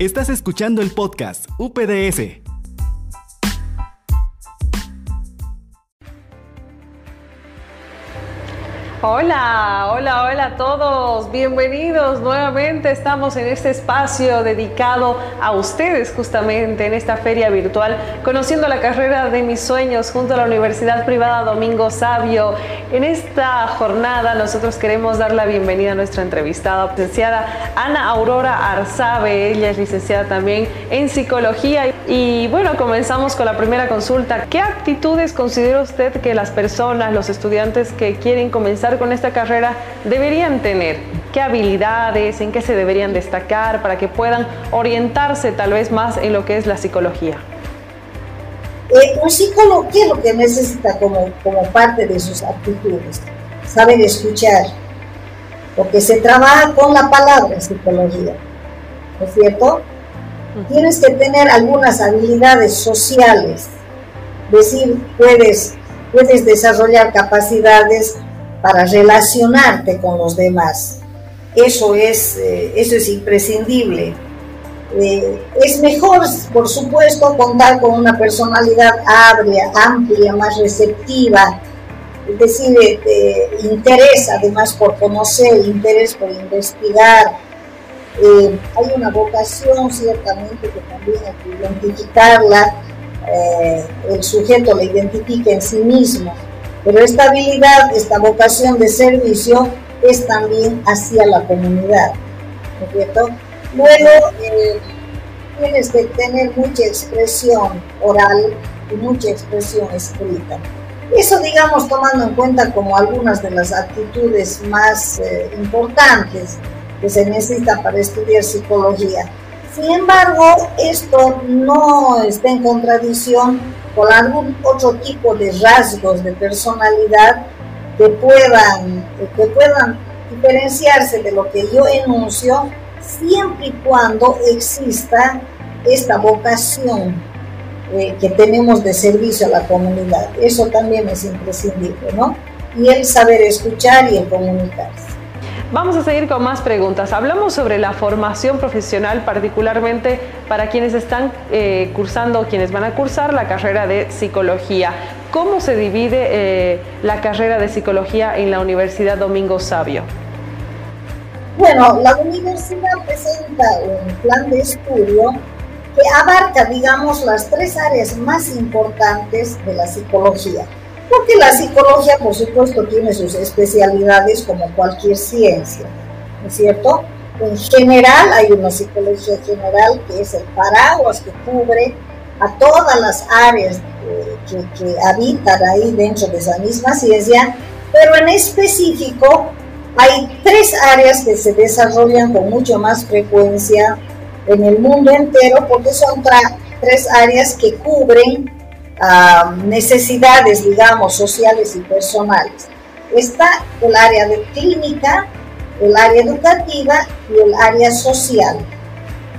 Estás escuchando el podcast UPDS. Hola, hola, hola a todos. Bienvenidos nuevamente. Estamos en este espacio dedicado a ustedes justamente en esta feria virtual, conociendo la carrera de mis sueños junto a la Universidad Privada Domingo Sabio. En esta jornada nosotros queremos dar la bienvenida a nuestra entrevistada, licenciada Ana Aurora Arzabe. Ella es licenciada también en psicología. Y bueno, comenzamos con la primera consulta. ¿Qué actitudes considera usted que las personas, los estudiantes que quieren comenzar con esta carrera deberían tener? ¿Qué habilidades, en qué se deberían destacar para que puedan orientarse tal vez más en lo que es la psicología? Eh, un psicólogo, ¿qué es lo que necesita como, como parte de sus actitudes? Saber escuchar, porque se trabaja con la palabra en psicología, ¿no es cierto? Tienes que tener algunas habilidades sociales, es decir, puedes, puedes desarrollar capacidades para relacionarte con los demás. Eso es, eh, eso es imprescindible. Eh, es mejor, por supuesto, contar con una personalidad amplia, amplia más receptiva, es decir, eh, interés además por conocer, interés por investigar. hay una vocación ciertamente que también hay que identificarla, el sujeto la identifica en sí mismo pero esta habilidad, esta vocación de servicio es también hacia la comunidad. Luego, eh, tienes que tener mucha expresión oral y mucha expresión escrita. Eso, digamos, tomando en cuenta como algunas de las actitudes más eh, importantes que se necesitan para estudiar psicología. Sin embargo, esto no está en contradicción con algún otro tipo de rasgos de personalidad que puedan, que puedan diferenciarse de lo que yo enuncio, siempre y cuando exista esta vocación eh, que tenemos de servicio a la comunidad. Eso también es imprescindible, ¿no? Y el saber escuchar y el comunicarse. Vamos a seguir con más preguntas. Hablamos sobre la formación profesional, particularmente para quienes están eh, cursando o quienes van a cursar la carrera de psicología. ¿Cómo se divide eh, la carrera de psicología en la Universidad Domingo Sabio? Bueno, la universidad presenta un plan de estudio que abarca, digamos, las tres áreas más importantes de la psicología porque la psicología, por supuesto, tiene sus especialidades como cualquier ciencia, ¿no es cierto? En general, hay una psicología general que es el paraguas que cubre a todas las áreas que, que habitan ahí dentro de esa misma ciencia, pero en específico hay tres áreas que se desarrollan con mucho más frecuencia en el mundo entero porque son tres áreas que cubren necesidades, digamos, sociales y personales. Está el área de clínica, el área educativa y el área social.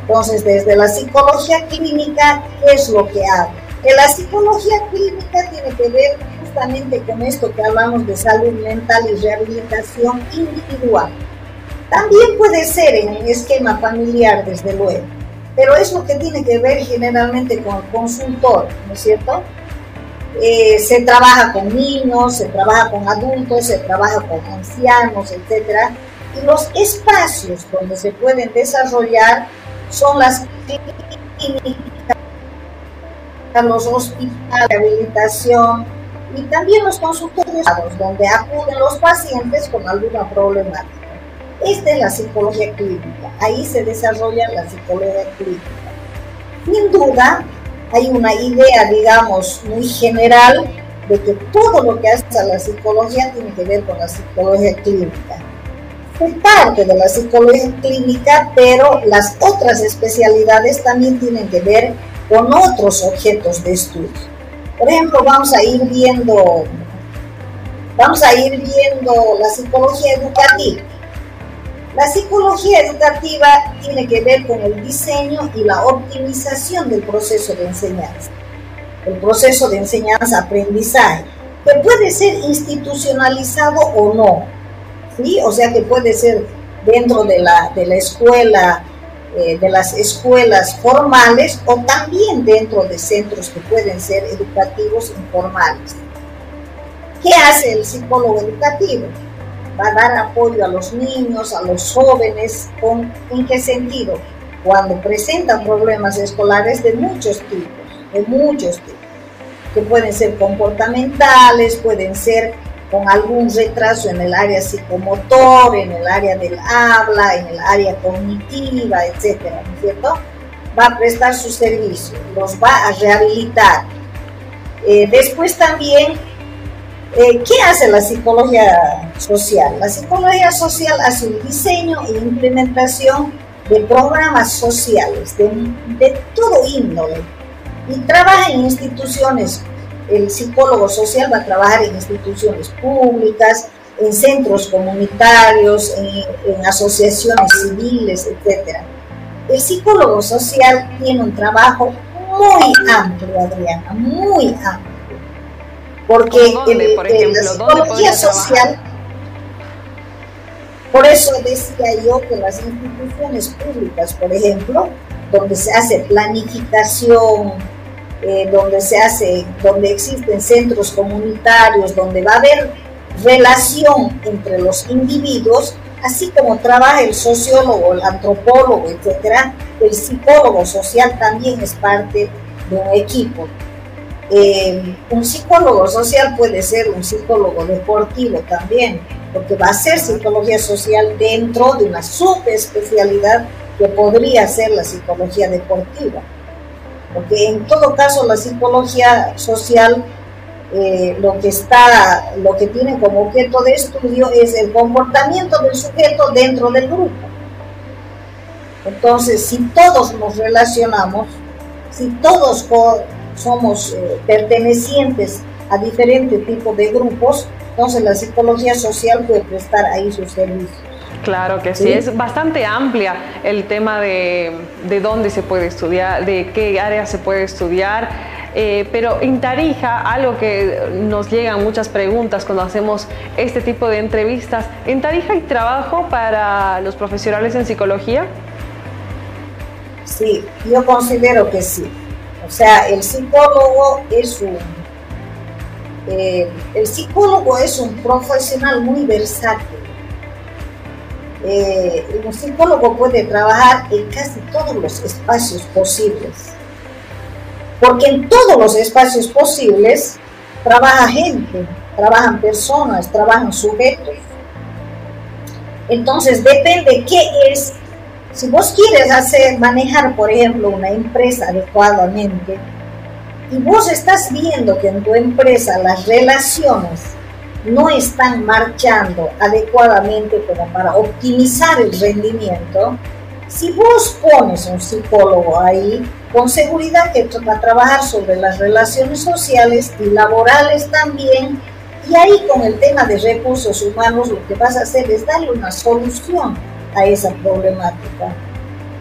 Entonces, desde la psicología clínica, ¿qué es lo que hago? Que la psicología clínica tiene que ver justamente con esto que hablamos de salud mental y rehabilitación individual. También puede ser en un esquema familiar, desde luego pero es lo que tiene que ver generalmente con el consultor, ¿no es cierto? Eh, se trabaja con niños, se trabaja con adultos, se trabaja con ancianos, etc. Y los espacios donde se pueden desarrollar son las clínicas, los hospitales de rehabilitación y también los consultorios donde acuden los pacientes con alguna problemática. Esta es la psicología clínica, ahí se desarrolla la psicología clínica. Sin duda, hay una idea, digamos, muy general de que todo lo que hace la psicología tiene que ver con la psicología clínica. Es parte de la psicología clínica, pero las otras especialidades también tienen que ver con otros objetos de estudio. Por ejemplo, vamos a ir viendo, vamos a ir viendo la psicología educativa. La psicología educativa tiene que ver con el diseño y la optimización del proceso de enseñanza. El proceso de enseñanza-aprendizaje, que puede ser institucionalizado o no. ¿sí? O sea que puede ser dentro de la, de la escuela eh, de las escuelas formales o también dentro de centros que pueden ser educativos informales. ¿Qué hace el psicólogo educativo? Va a dar apoyo a los niños, a los jóvenes, ¿en qué sentido? Cuando presentan problemas escolares de muchos tipos, de muchos tipos, que pueden ser comportamentales, pueden ser con algún retraso en el área psicomotor, en el área del habla, en el área cognitiva, etcétera, ¿no es cierto? Va a prestar su servicio, los va a rehabilitar. Eh, después también, eh, ¿qué hace la psicología social? La psicología social hace un diseño e implementación de programas sociales de, de todo índole y trabaja en instituciones el psicólogo social va a trabajar en instituciones públicas, en centros comunitarios, en, asociaciones civiles, etc. El psicólogo social tiene un trabajo muy amplio, Adriana, muy amplio. Porque la psicología social, por eso decía yo que las instituciones públicas, por ejemplo, donde se hace planificación, eh, donde se hace, donde existen centros comunitarios, donde va a haber relación entre los individuos, así como trabaja el sociólogo, el antropólogo, etcétera, el psicólogo social también es parte de un equipo. Eh, un psicólogo social puede ser un psicólogo deportivo también, porque va a ser psicología social dentro de una subespecialidad que podría ser la psicología deportiva porque en todo caso la psicología social eh, lo que está, lo que tiene como objeto de estudio es el comportamiento del sujeto dentro del grupo. Entonces, si todos nos relacionamos, si todos somos eh, pertenecientes a diferentes tipos de grupos, entonces la psicología social puede prestar ahí sus servicios. Claro que sí. es bastante amplia el tema de, dónde se puede estudiar, de qué área se puede estudiar. Eh, pero en Tarija, algo que nos llegan muchas preguntas cuando hacemos este tipo de entrevistas, ¿en Tarija hay trabajo para los profesionales en psicología? Sí, yo considero que sí. O sea, el psicólogo es un, eh, el psicólogo es un profesional muy versátil eh, un psicólogo puede trabajar en casi todos los espacios posibles. Porque en todos los espacios posibles trabaja gente, trabajan personas, trabajan sujetos. Entonces depende qué es. Si vos quieres hacer, manejar, por ejemplo, una empresa adecuadamente, y vos estás viendo que en tu empresa las relaciones no están marchando adecuadamente como para optimizar el rendimiento, si vos pones un psicólogo ahí, con seguridad que va a trabajar sobre las relaciones sociales y laborales también, y ahí con el tema de recursos humanos lo que vas a hacer es darle una solución a esa problemática.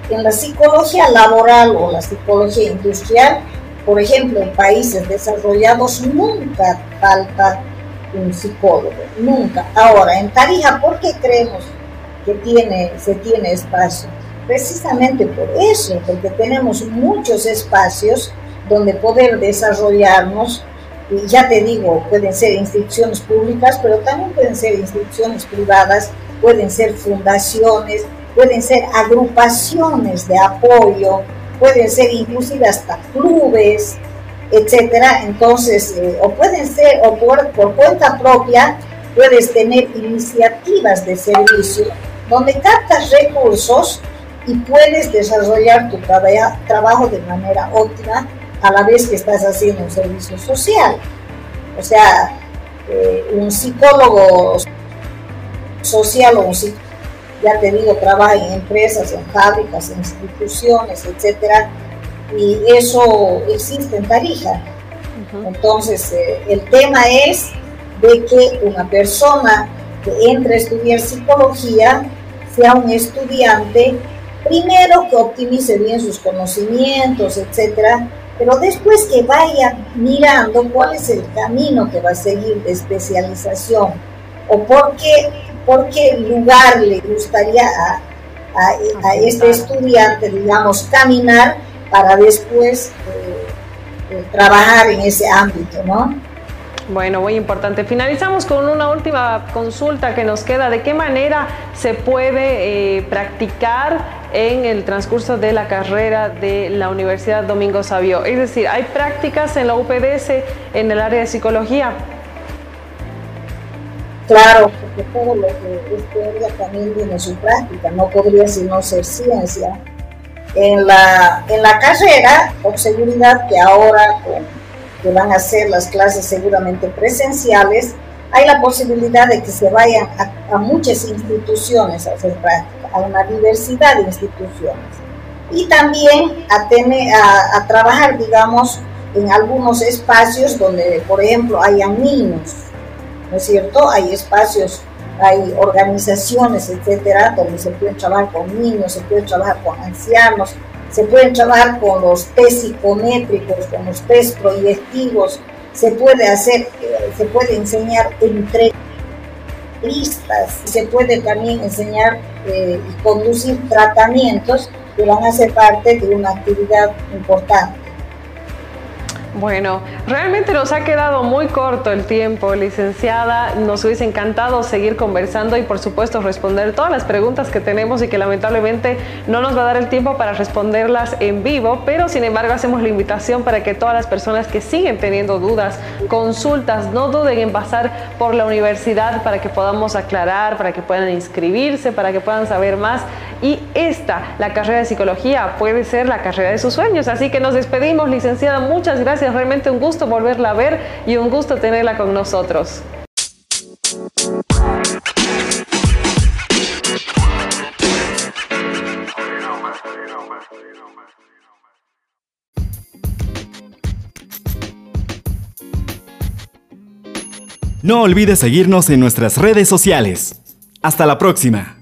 En la psicología laboral o la psicología industrial, por ejemplo, en países desarrollados nunca falta un psicólogo, nunca. Ahora, en Tarija, ¿por qué creemos que tiene, se tiene espacio? Precisamente por eso, porque tenemos muchos espacios donde poder desarrollarnos, y ya te digo, pueden ser instituciones públicas, pero también pueden ser instituciones privadas, pueden ser fundaciones, pueden ser agrupaciones de apoyo, pueden ser inclusive hasta clubes, etcétera. Entonces, eh, o pueden ser, o por, cuenta propia, puedes tener iniciativas de servicio donde captas recursos y puedes desarrollar tu trabajo de manera óptima a la vez que estás haciendo un servicio social. O sea, eh, un psicólogo social o un ya te digo, trabaja en empresas, en fábricas, en instituciones, etcétera, y eso existe en Tarija. Entonces, eh, el tema es de que una persona que entre a estudiar psicología sea un estudiante, primero que optimice bien sus conocimientos, etcétera, pero después que vaya mirando cuál es el camino que va a seguir de especialización o por qué, por qué lugar le gustaría a, este estudiante, digamos, caminar para después eh, eh, trabajar en ese ámbito, ¿no? Bueno, muy importante. Finalizamos con una última consulta que nos queda. ¿De qué manera se puede eh, practicar en el transcurso de la carrera de la Universidad Domingo Savio? Es decir, ¿hay prácticas en la UPDS en el área de psicología? Claro, porque todo lo que es teoría también tiene su práctica, no podría sino ser ciencia. En la, en la carrera, con seguridad que ahora que van a ser las clases seguramente presenciales, hay la posibilidad de que se vayan a, muchas instituciones a hacer práctica, a una diversidad de instituciones. Y también a, tener, a, a trabajar, digamos, en algunos espacios donde, por ejemplo, hayan niños ¿no es cierto? Hay espacios, hay organizaciones, etcétera, donde se puede trabajar con niños, se puede trabajar con ancianos, se pueden trabajar con los test psicométricos, con los test proyectivos, se puede hacer, eh, se puede enseñar entre listas, se puede también enseñar eh, y conducir tratamientos que van a ser parte de una actividad importante. Bueno, realmente nos ha quedado muy corto el tiempo, licenciada. Nos hubiese encantado seguir conversando y por supuesto responder todas las preguntas que tenemos y que lamentablemente no nos va a dar el tiempo para responderlas en vivo, pero sin embargo hacemos la invitación para que todas las personas que siguen teniendo dudas, consultas, no duden en pasar por la universidad para que podamos aclarar, para que puedan inscribirse, para que puedan saber más. Y esta, la carrera de psicología, puede ser la carrera de sus sueños. Así que nos despedimos, licenciada. Muchas gracias Realmente un gusto volverla a ver y un gusto tenerla con nosotros. No olvides seguirnos en nuestras redes sociales. Hasta la próxima.